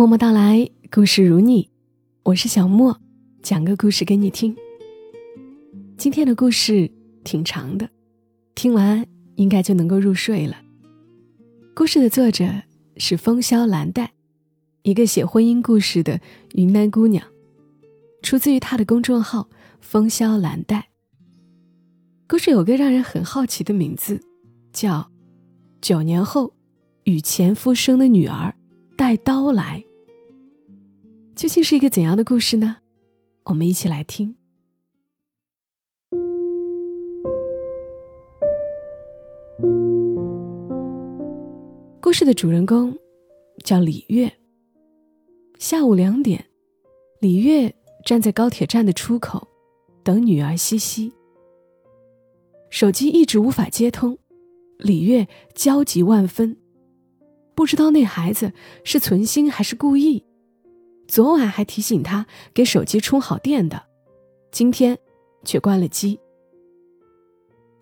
默默到来，故事如你，我是小莫，讲个故事给你听。今天的故事挺长的，听完应该就能够入睡了。故事的作者是风萧兰黛，一个写婚姻故事的云南姑娘，出自于她的公众号“风萧兰黛”。故事有个让人很好奇的名字，叫“九年后与前夫生的女儿带刀来”。究竟是一个怎样的故事呢？我们一起来听。故事的主人公叫李月。下午两点，李月站在高铁站的出口，等女儿西西。手机一直无法接通，李月焦急万分，不知道那孩子是存心还是故意。昨晚还提醒他给手机充好电的，今天却关了机。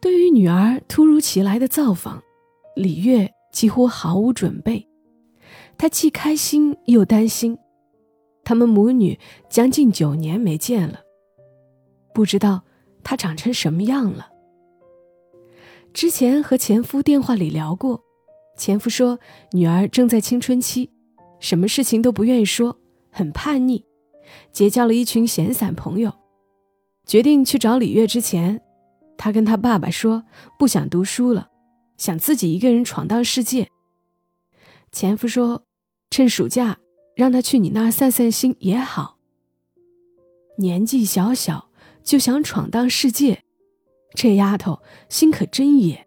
对于女儿突如其来的造访，李月几乎毫无准备。她既开心又担心，他们母女将近九年没见了，不知道她长成什么样了。之前和前夫电话里聊过，前夫说女儿正在青春期，什么事情都不愿意说。很叛逆，结交了一群闲散朋友。决定去找李月之前，他跟他爸爸说不想读书了，想自己一个人闯荡世界。前夫说，趁暑假让他去你那儿散散心也好。年纪小小就想闯荡世界，这丫头心可真野。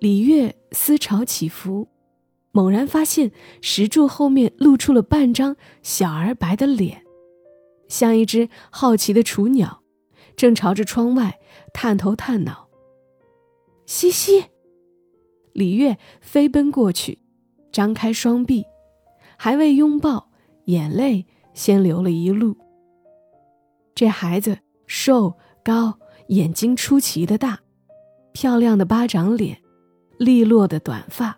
李月思潮起伏。猛然发现石柱后面露出了半张小而白的脸，像一只好奇的雏鸟，正朝着窗外探头探脑。西西，李月飞奔过去，张开双臂，还未拥抱，眼泪先流了一路。这孩子瘦高，眼睛出奇的大，漂亮的巴掌脸，利落的短发。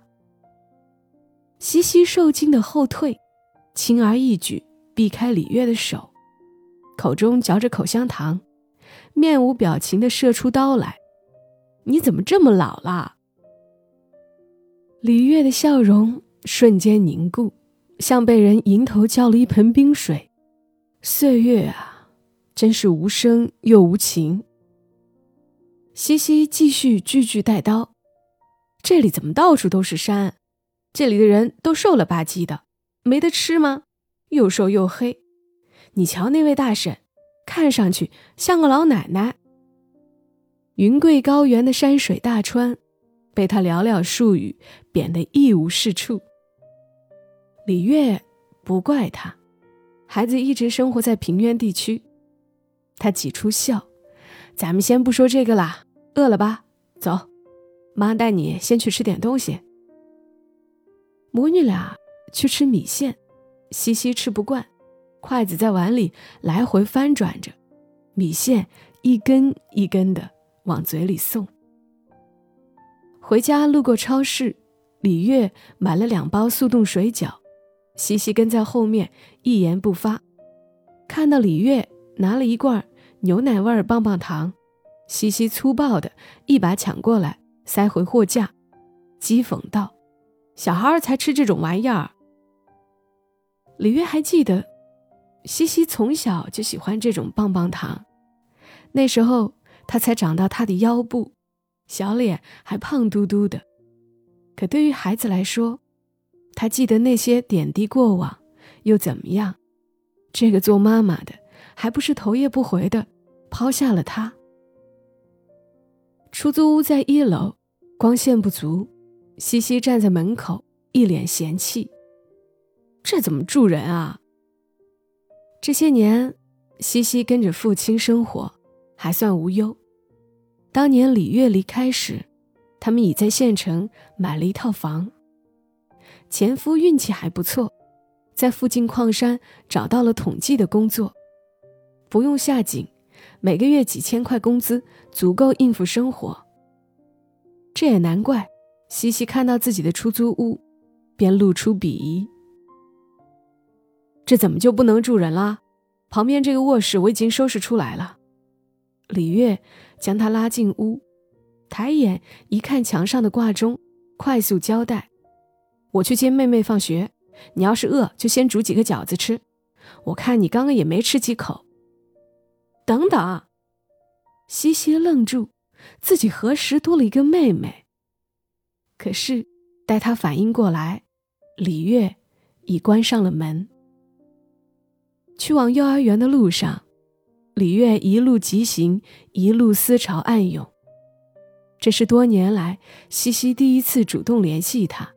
西西受惊的后退，轻而易举避开李月的手，口中嚼着口香糖，面无表情的射出刀来。你怎么这么老啦？李月的笑容瞬间凝固，像被人迎头浇了一盆冰水。岁月啊，真是无声又无情。西西继续句句带刀，这里怎么到处都是山？这里的人都瘦了吧唧的，没得吃吗？又瘦又黑。你瞧那位大婶，看上去像个老奶奶。云贵高原的山水大川，被他寥寥数语贬得一无是处。李月不怪他，孩子一直生活在平原地区。他挤出笑：“咱们先不说这个啦，饿了吧？走，妈带你先去吃点东西。”母女俩去吃米线，西西吃不惯，筷子在碗里来回翻转着，米线一根一根的往嘴里送。回家路过超市，李月买了两包速冻水饺，西西跟在后面一言不发。看到李月拿了一罐牛奶味棒棒糖，西西粗暴的一把抢过来塞回货架，讥讽道。小孩儿才吃这种玩意儿。李月还记得，西西从小就喜欢这种棒棒糖，那时候他才长到他的腰部，小脸还胖嘟嘟的。可对于孩子来说，他记得那些点滴过往，又怎么样？这个做妈妈的还不是头也不回的抛下了他？出租屋在一楼，光线不足。西西站在门口，一脸嫌弃：“这怎么住人啊？”这些年，西西跟着父亲生活，还算无忧。当年李月离开时，他们已在县城买了一套房。前夫运气还不错，在附近矿山找到了统计的工作，不用下井，每个月几千块工资足够应付生活。这也难怪。西西看到自己的出租屋，便露出鄙夷。这怎么就不能住人了？旁边这个卧室我已经收拾出来了。李月将他拉进屋，抬眼一看墙上的挂钟，快速交代：“我去接妹妹放学，你要是饿就先煮几个饺子吃。我看你刚刚也没吃几口。”等等，西西愣住，自己何时多了一个妹妹？可是待他反应过来，李月已关上了门。去往幼儿园的路上，李月一路疾行，一路思潮暗涌。这是多年来西西第一次主动联系他。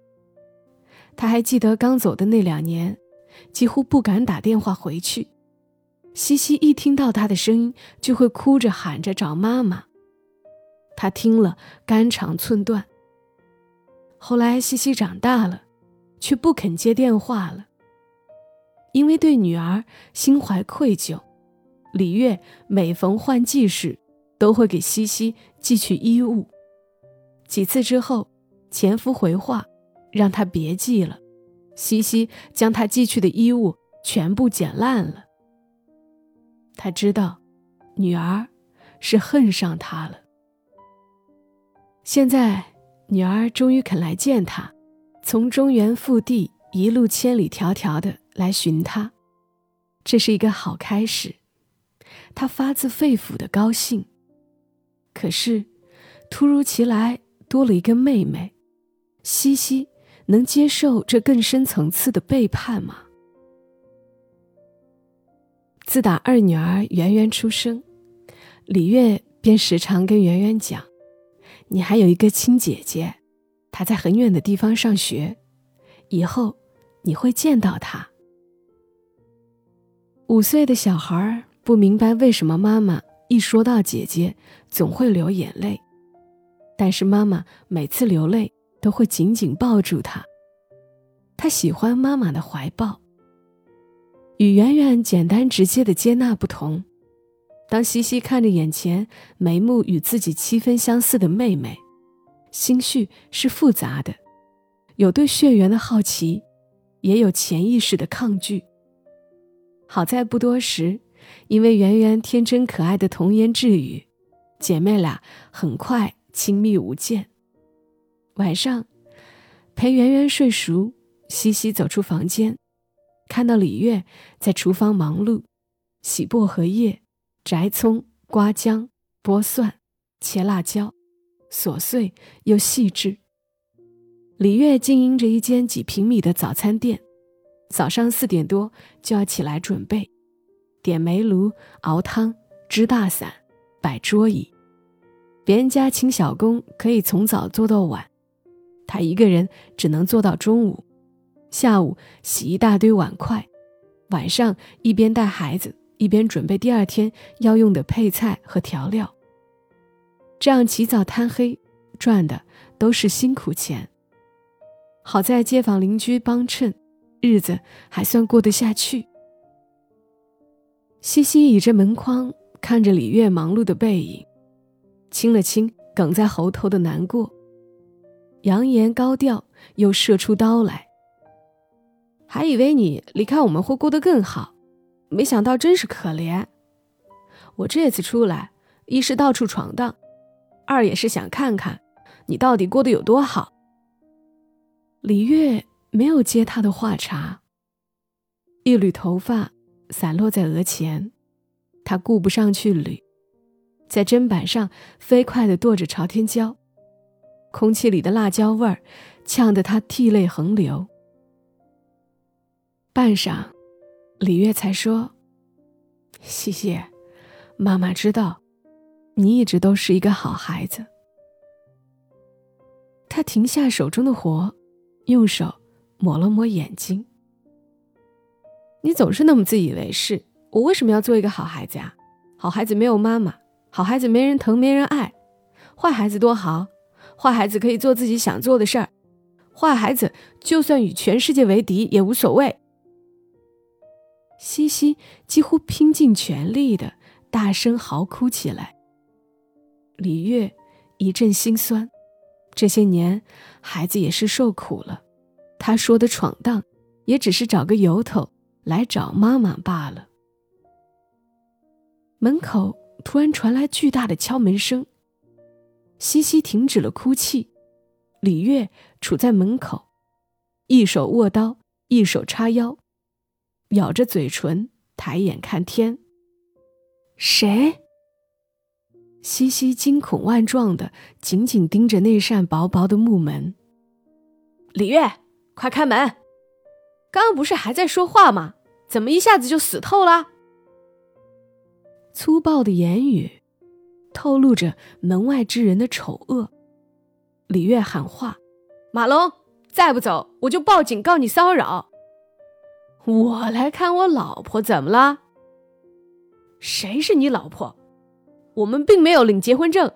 他还记得刚走的那两年，几乎不敢打电话回去。西西一听到他的声音，就会哭着喊着找妈妈。他听了肝肠寸断。后来西西长大了，却不肯接电话了。因为对女儿心怀愧疚，李月每逢换季时，都会给西西寄去衣物。几次之后，前夫回话，让她别寄了。西西将他寄去的衣物全部剪烂了。他知道，女儿是恨上他了。现在，女儿终于肯来见他，从中原腹地一路千里迢迢的。来寻他，这是一个好开始，他发自肺腑的高兴。可是，突如其来多了一个妹妹，西西能接受这更深层次的背叛吗？自打二女儿圆圆出生，李月便时常跟圆圆讲：“你还有一个亲姐姐，她在很远的地方上学，以后你会见到她。”五岁的小孩不明白为什么妈妈一说到姐姐总会流眼泪，但是妈妈每次流泪都会紧紧抱住她。他喜欢妈妈的怀抱。与圆圆简单直接的接纳不同，当西西看着眼前眉目与自己七分相似的妹妹，心绪是复杂的，有对血缘的好奇，也有潜意识的抗拒。好在不多时，因为圆圆天真可爱的童言稚语，姐妹俩很快亲密无间。晚上，陪圆圆睡熟，西西走出房间，看到李月在厨房忙碌，洗薄荷叶、摘葱、刮姜、剥蒜、切辣椒，琐碎又细致。李月经营着一间几平米的早餐店。早上四点多就要起来准备，点煤炉、熬汤、支大伞、摆桌椅。别人家请小工可以从早做到晚，他一个人只能做到中午。下午洗一大堆碗筷，晚上一边带孩子一边准备第二天要用的配菜和调料。这样起早贪黑，赚的都是辛苦钱。好在街坊邻居帮衬。日子还算过得下去。西西倚着门框看着李月忙碌的背影，清了清哽在喉头的难过，扬言高调又射出刀来。还以为你离开我们会过得更好，没想到真是可怜。我这次出来，一是到处闯荡，二也是想看看你到底过得有多好。李月。没有接他的话茬，一缕头发散落在额前，他顾不上去捋，在砧板上飞快地剁着朝天椒，空气里的辣椒味儿呛得他涕泪横流。半晌，李月才说：“西西，妈妈知道，你一直都是一个好孩子。”他停下手中的活，用手。抹了抹眼睛，你总是那么自以为是。我为什么要做一个好孩子呀？好孩子没有妈妈，好孩子没人疼，没人爱。坏孩子多好，坏孩子可以做自己想做的事儿。坏孩子就算与全世界为敌也无所谓。西西几乎拼尽全力的大声嚎哭起来。李月一阵心酸，这些年孩子也是受苦了。他说的闯荡，也只是找个由头，来找妈妈罢了。门口突然传来巨大的敲门声。西西停止了哭泣，李月杵在门口，一手握刀，一手叉腰，咬着嘴唇，抬眼看天。谁？西西惊恐万状的紧紧盯着那扇薄薄的木门。李月，快开门！刚刚不是还在说话吗？怎么一下子就死透了？粗暴的言语。透露着门外之人的丑恶。李月喊话：“马龙，再不走，我就报警告你骚扰。”我来看我老婆怎么了？谁是你老婆？我们并没有领结婚证。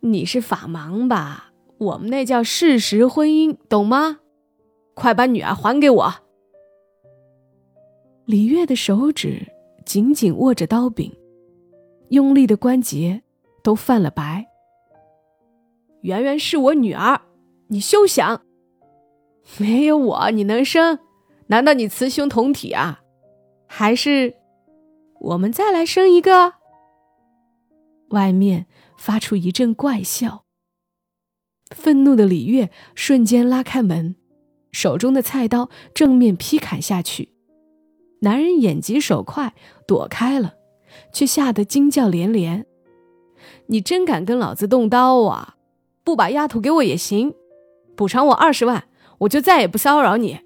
你是法盲吧？我们那叫事实婚姻，懂吗？快把女儿还给我！李月的手指紧紧握着刀柄。用力的关节都泛了白。圆圆是我女儿，你休想！没有我你能生？难道你雌雄同体啊？还是我们再来生一个？外面发出一阵怪笑。愤怒的李月瞬间拉开门，手中的菜刀正面劈砍下去。男人眼疾手快，躲开了。却吓得惊叫连连。你真敢跟老子动刀啊！不把丫头给我也行，补偿我二十万，我就再也不骚扰你。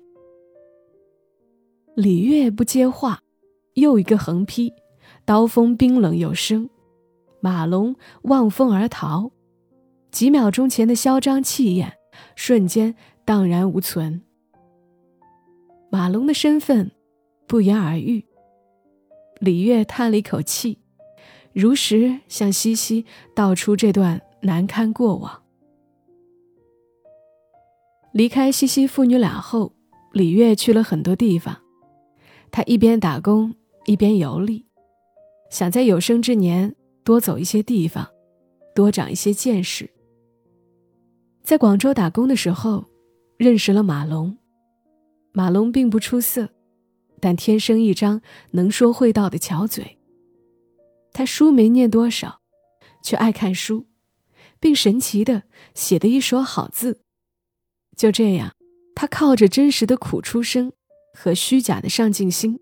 李月不接话，又一个横劈，刀锋冰冷有声。马龙望风而逃，几秒钟前的嚣张气焰瞬间荡然无存。马龙的身份不言而喻。李月叹了一口气，如实向西西道出这段难堪过往。离开西西父女俩后，李月去了很多地方。他一边打工一边游历，想在有生之年多走一些地方，多长一些见识。在广州打工的时候，认识了马龙。马龙并不出色。但天生一张能说会道的巧嘴。他书没念多少，却爱看书，并神奇的写得一手好字。就这样，他靠着真实的苦出生和虚假的上进心，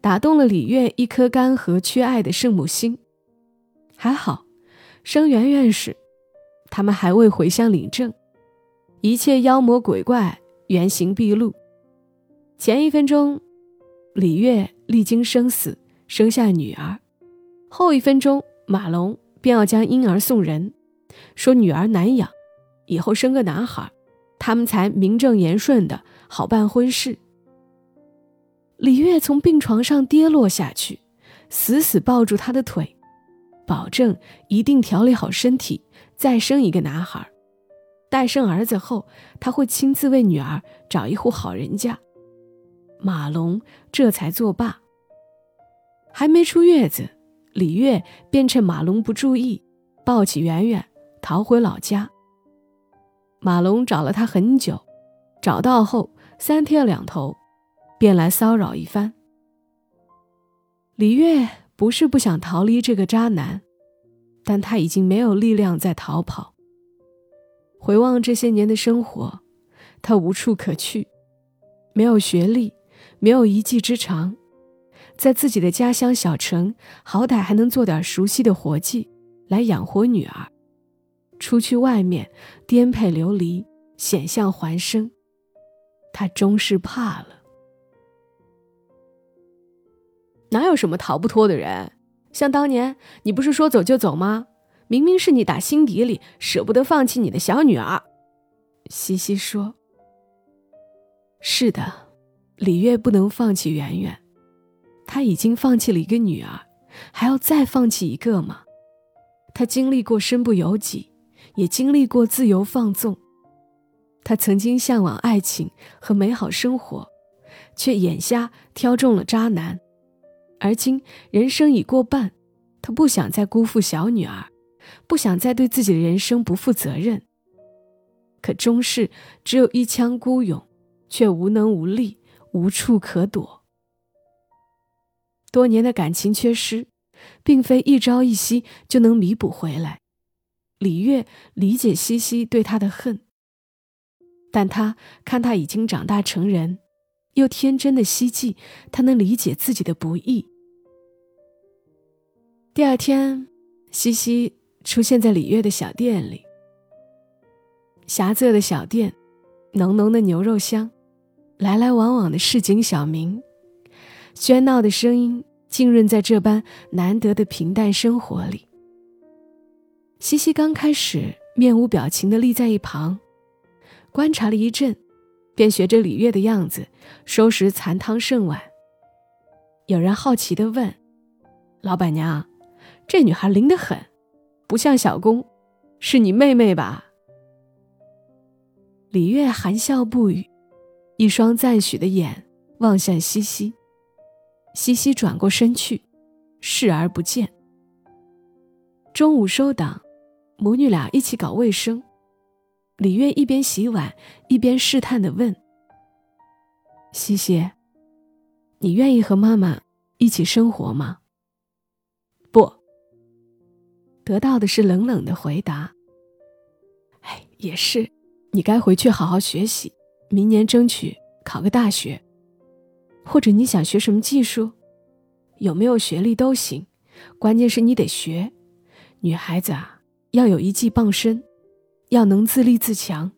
打动了李月一颗干涸缺爱的圣母心。还好，生圆圆时，他们还未回乡领证，一切妖魔鬼怪原形毕露。前一分钟。李月历经生死生下女儿，后一分钟马龙便要将婴儿送人，说女儿难养，以后生个男孩，他们才名正言顺的好办婚事。李月从病床上跌落下去，死死抱住他的腿，保证一定调理好身体，再生一个男孩。待生儿子后，他会亲自为女儿找一户好人家。马龙这才作罢。还没出月子，李月便趁马龙不注意，抱起圆圆逃回老家。马龙找了他很久，找到后三天两头，便来骚扰一番。李月不是不想逃离这个渣男，但他已经没有力量再逃跑。回望这些年的生活，他无处可去，没有学历。没有一技之长，在自己的家乡小城，好歹还能做点熟悉的活计来养活女儿。出去外面颠沛流离，险象环生，他终是怕了。哪有什么逃不脱的人？像当年你不是说走就走吗？明明是你打心底里舍不得放弃你的小女儿。西西说：“是的。”李月不能放弃圆圆，他已经放弃了一个女儿，还要再放弃一个吗？他经历过身不由己，也经历过自由放纵。他曾经向往爱情和美好生活，却眼瞎挑中了渣男。而今人生已过半，他不想再辜负小女儿，不想再对自己的人生不负责任。可终是只有一腔孤勇，却无能无力。无处可躲。多年的感情缺失，并非一朝一夕就能弥补回来。李月理解西西对他的恨，但他看他已经长大成人，又天真的希冀他能理解自己的不易。第二天，西西出现在李月的小店里。狭窄的小店，浓浓的牛肉香，来来往往的市井小民，喧闹的声音浸润在这般难得的平淡生活里。西西刚开始面无表情地立在一旁，观察了一阵，便学着李月的样子收拾残汤剩碗。有人好奇地问：“老板娘，这女孩灵得很，不像小工，是你妹妹吧？”李月含笑不语，一双赞许的眼望向西西。西西转过身去，视而不见。中午收档。母女俩一起搞卫生，李月一边洗碗一边试探的问：“西西，你愿意和妈妈一起生活吗？”“得到的是冷冷的回答。“哎，也是，你该回去好好学习，明年争取考个大学。或者你想学什么技术，有没有学历都行，关键是你得学。女孩子啊。”要有一技傍身，要能自立自强，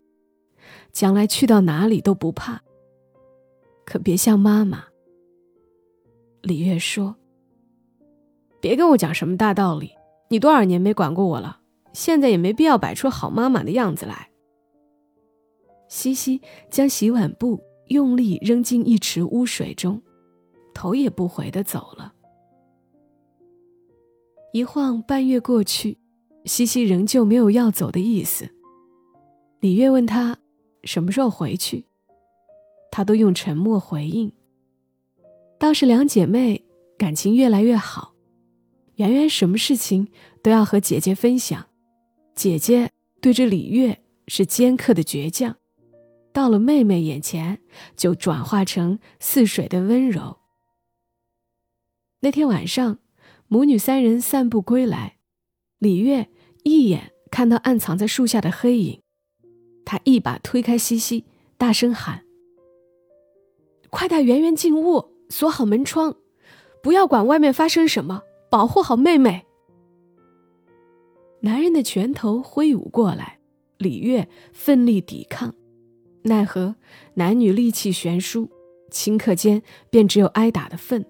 将来去到哪里都不怕。可别像妈妈。李月说：“别跟我讲什么大道理，你多少年没管过我了，现在也没必要摆出好妈妈的样子来。”西西将洗碗布用力扔进一池污水中，头也不回的走了。一晃半月过去。西西仍旧没有要走的意思。李月问他什么时候回去，他都用沉默回应。倒是两姐妹感情越来越好，圆圆什么事情都要和姐姐分享，姐姐对着李月是尖刻的倔强，到了妹妹眼前就转化成似水的温柔。那天晚上，母女三人散步归来，李月。一眼看到暗藏在树下的黑影，她一把推开西西，大声喊：“快带圆圆进屋，锁好门窗，不要管外面发生什么，保护好妹妹。”男人的拳头挥舞过来，李月奋力抵抗，奈何男女力气悬殊，顷刻间便只有挨打的份。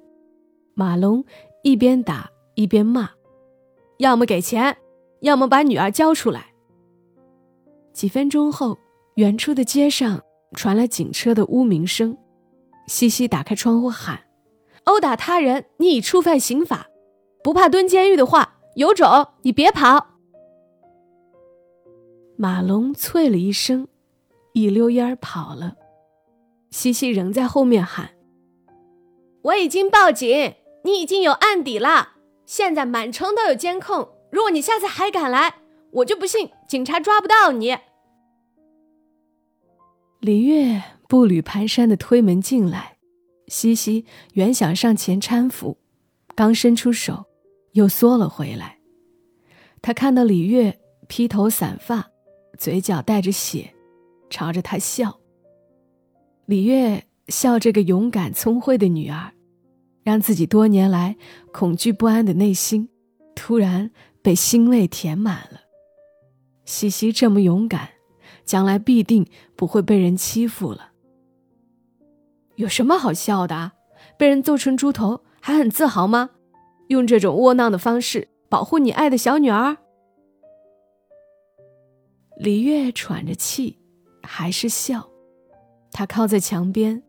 马龙一边打一边骂：“要么给钱！”要么把女儿交出来。几分钟后，远处的街上传来警车的呜鸣声。西西打开窗户喊：“殴打他人，你已触犯刑法，不怕蹲监狱的话，有种你别跑。”马龙啐了一声，一溜烟儿跑了。西西仍在后面喊：“我已经报警，你已经有案底了，现在满城都有监控。”如果你下次还敢来，我就不信警察抓不到你。李月步履蹒跚的推门进来，西西原想上前搀扶，刚伸出手，又缩了回来。他看到李月披头散发，嘴角带着血，朝着他笑。李月笑这个勇敢聪慧的女儿，让自己多年来恐惧不安的内心突然。被欣慰填满了。西西这么勇敢，将来必定不会被人欺负了。有什么好笑的？被人揍成猪头还很自豪吗？用这种窝囊的方式保护你爱的小女儿？李月喘着气，还是笑。他靠在墙边，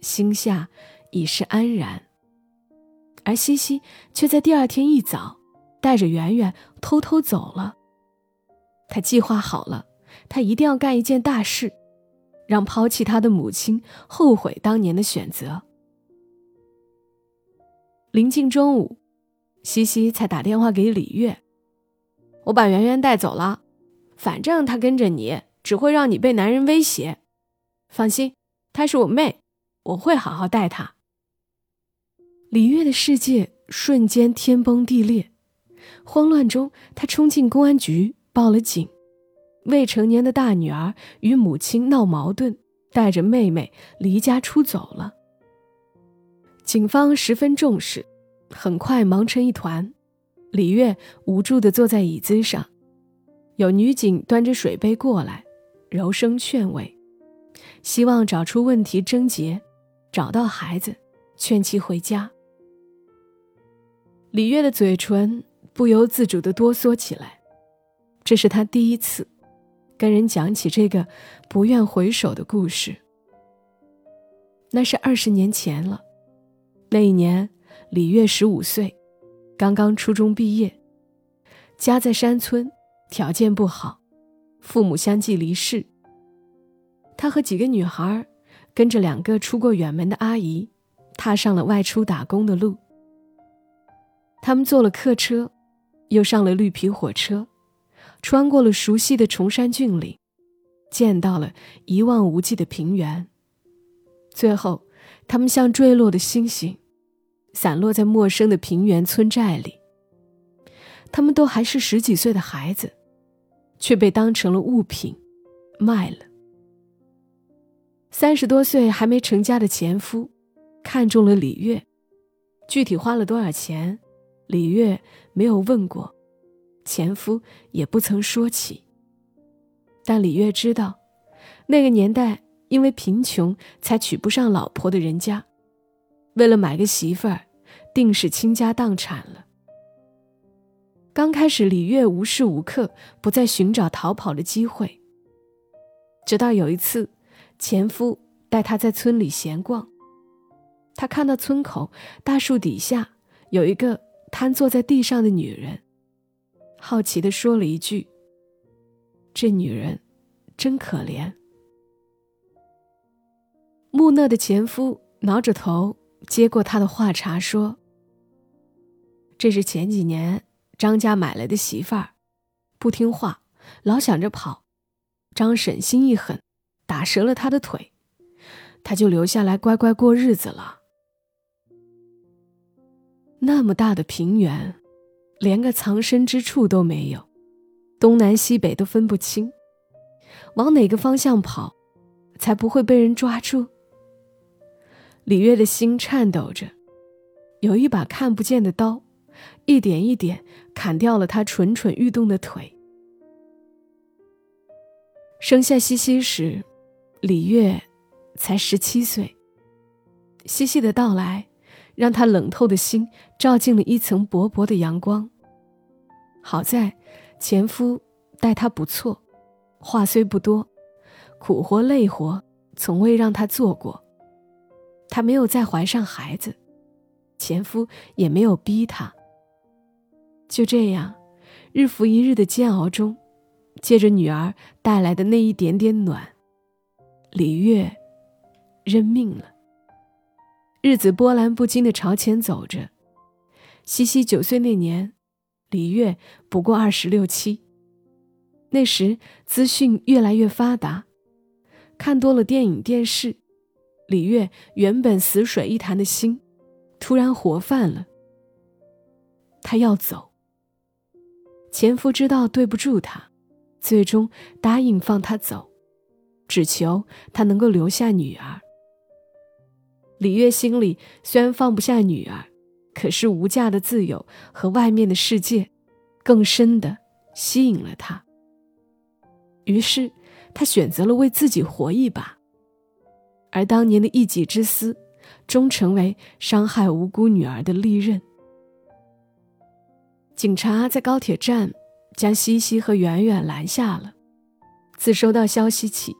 心下已是安然。而西西却在第二天一早。带着圆圆偷偷走了。他计划好了，他一定要干一件大事，让抛弃他的母亲后悔当年的选择。临近中午，西西才打电话给李月：“我把圆圆带走了，反正她跟着你，只会让你被男人威胁。放心，她是我妹，我会好好待她。李月的世界瞬间天崩地裂，慌乱中，他冲进公安局报了警。未成年的大女儿与母亲闹矛盾，带着妹妹离家出走了。警方十分重视，很快忙成一团。李月无助地坐在椅子上，有女警端着水杯过来，柔声劝慰，希望找出问题症结，找到孩子，劝其回家。李月的嘴唇不由自主地哆嗦起来，这是他第一次。跟人讲起这个不愿回首的故事，那是二十年前了。那一年，李月十五岁，刚刚初中毕业，家在山村，条件不好，父母相继离世。他和几个女孩，跟着两个出过远门的阿姨，踏上了外出打工的路。他们坐了客车，又上了绿皮火车。穿过了熟悉的崇山峻岭，见到了一望无际的平原。最后，他们像坠落的星星，散落在陌生的平原村寨里。他们都还是十几岁的孩子，却被当成了物品，卖了。三十多岁还没成家的前夫，看中了李月，具体花了多少钱，李月没有问过。前夫也不曾说起，但李月知道，那个年代因为贫穷才娶不上老婆的人家，为了买个媳妇儿，定是倾家荡产了。刚开始，李月无时无刻不在寻找逃跑的机会，直到有一次，前夫带她在村里闲逛，他看到村口大树底下有一个瘫坐在地上的女人。好奇的说了一句：“这女人真可怜。”木讷的前夫挠着头接过他的话茬说：“这是前几年张家买来的媳妇儿，不听话，老想着跑。张婶心一狠，打折了他的腿，他就留下来乖乖过日子了。那么大的平原。”连个藏身之处都没有，东南西北都分不清，往哪个方向跑，才不会被人抓住？李月的心颤抖着，有一把看不见的刀，一点一点砍掉了他蠢蠢欲动的腿。生下西西时，李月才十七岁。西西的到来。让他冷透的心照进了一层薄薄的阳光。好在前夫待他不错，话虽不多，苦活累活从未让他做过。他没有再怀上孩子，前夫也没有逼他。就这样，日复一日的煎熬中，借着女儿带来的那一点点暖，李月认命了。日子波澜不惊地朝前走着。西西九岁那年，李月不过二十六七。那时资讯越来越发达，看多了电影电视，李月原本死水一潭的心，突然活泛了。他要走。前夫知道对不住他，最终答应放他走，只求他能够留下女儿。李月心里虽然放不下女儿，可是无价的自由和外面的世界，更深的吸引了他。于是，他选择了为自己活一把。而当年的一己之私，终成为伤害无辜女儿的利刃。警察在高铁站将西西和圆圆拦下了。自收到消息起，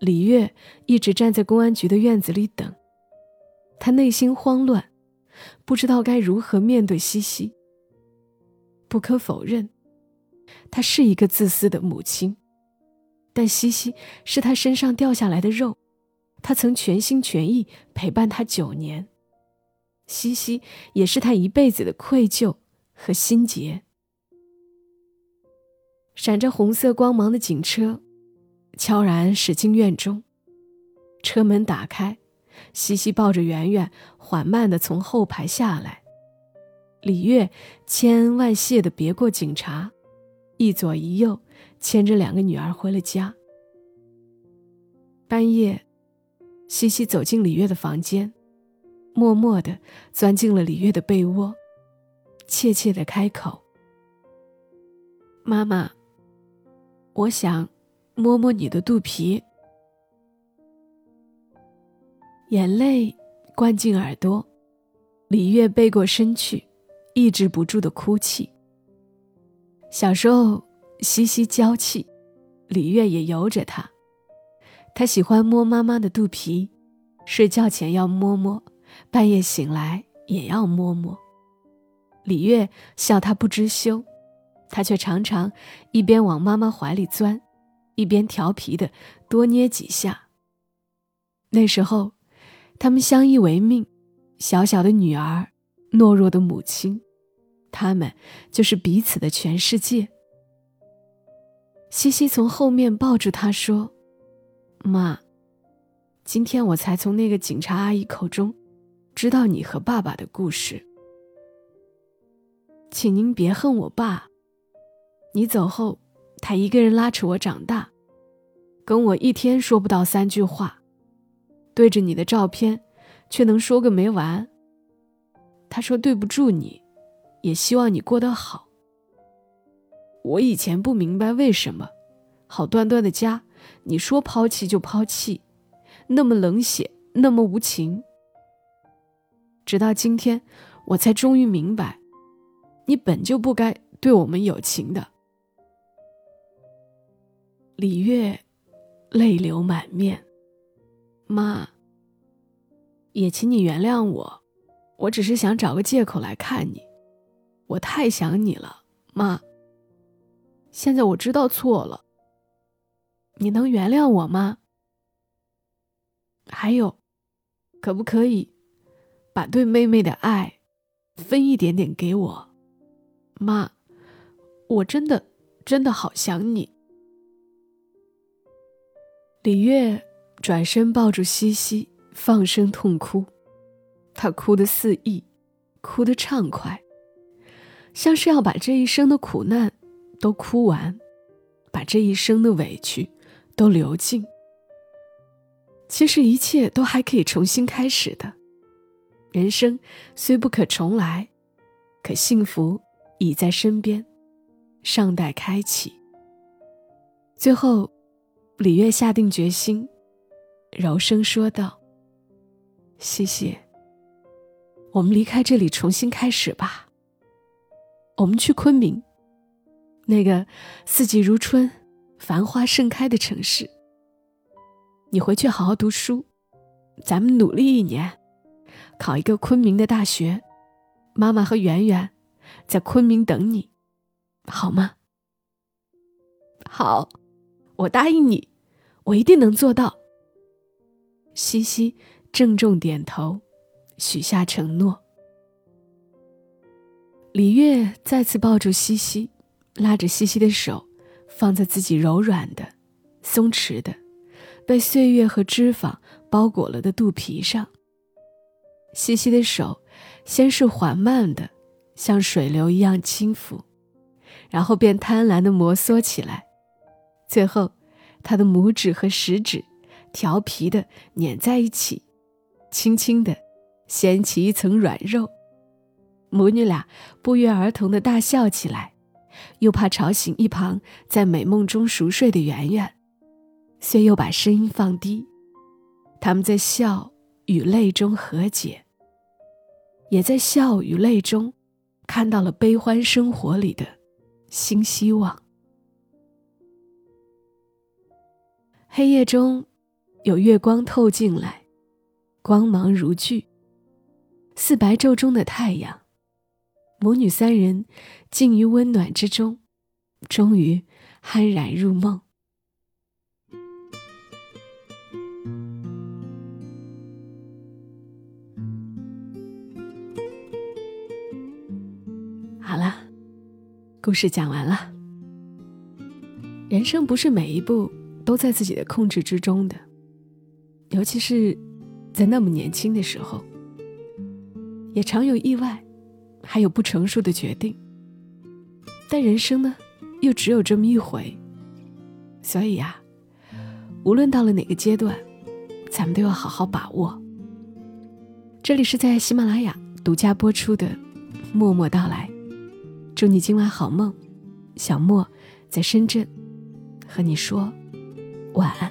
李月一直站在公安局的院子里等。他内心慌乱，不知道该如何面对西西。不可否认，她是一个自私的母亲，但西西是他身上掉下来的肉，他曾全心全意陪伴他九年。西西也是他一辈子的愧疚和心结。闪着红色光芒的警车，悄然驶进院中，车门打开。西西抱着圆圆，缓慢的从后排下来。李月千恩万谢的别过警察，一左一右牵着两个女儿回了家。半夜，西西走进李月的房间，默默的钻进了李月的被窝，怯怯的开口：“妈妈，我想摸摸你的肚皮。”眼泪灌进耳朵，李月背过身去，抑制不住的哭泣。小时候，西西娇气，李月也由着她。她喜欢摸妈妈的肚皮，睡觉前要摸摸，半夜醒来也要摸摸。李月笑她不知羞，她却常常一边往妈妈怀里钻，一边调皮的多捏几下。那时候。他们相依为命，小小的女儿，懦弱的母亲，他们就是彼此的全世界。西西从后面抱住他说：“妈，今天我才从那个警察阿姨口中知道你和爸爸的故事，请您别恨我爸。你走后，他一个人拉扯我长大，跟我一天说不到三句话。”对着你的照片，却能说个没完。他说对不住你，也希望你过得好。我以前不明白为什么，好端端的家，你说抛弃就抛弃，那么冷血，那么无情。直到今天，我才终于明白，你本就不该对我们有情的。李月泪流满面。妈，也请你原谅我，我只是想找个借口来看你，我太想你了，妈。现在我知道错了，你能原谅我吗？还有，可不可以把对妹妹的爱分一点点给我，妈？我真的真的好想你，李月。转身抱住西西，放声痛哭。她哭得肆意，哭得畅快，像是要把这一生的苦难都哭完，把这一生的委屈都流尽。其实一切都还可以重新开始的。人生虽不可重来，可幸福已在身边，尚待开启。最后，李月下定决心。柔声说道：“西西，我们离开这里，重新开始吧。我们去昆明，那个四季如春、繁花盛开的城市。你回去好好读书，咱们努力一年，考一个昆明的大学。妈妈和圆圆在昆明等你，好吗？好，我答应你，我一定能做到。”西西郑重点头，许下承诺。李月再次抱住西西，拉着西西的手，放在自己柔软的、松弛的、被岁月和脂肪包裹了的肚皮上。西西的手先是缓慢的，像水流一样轻抚，然后便贪婪的摩挲起来，最后，他的拇指和食指。调皮的粘在一起，轻轻的掀起一层软肉，母女俩不约而同的大笑起来，又怕吵醒一旁在美梦中熟睡的圆圆，遂又把声音放低。他们在笑与泪中和解，也在笑与泪中看到了悲欢生活里的新希望。黑夜中。有月光透进来，光芒如炬，似白昼中的太阳。母女三人浸于温暖之中，终于酣然入梦。故事讲完了。人生不是每一步都在自己的控制之中的。尤其是在那么年轻的时候，也常有意外，还有不成熟的决定。但人生呢，又只有这么一回，所以呀，无论到了哪个阶段，咱们都要好好把握。这里是在喜马拉雅独家播出的《默默到来》，祝你今晚好梦。小莫在深圳和你说晚安。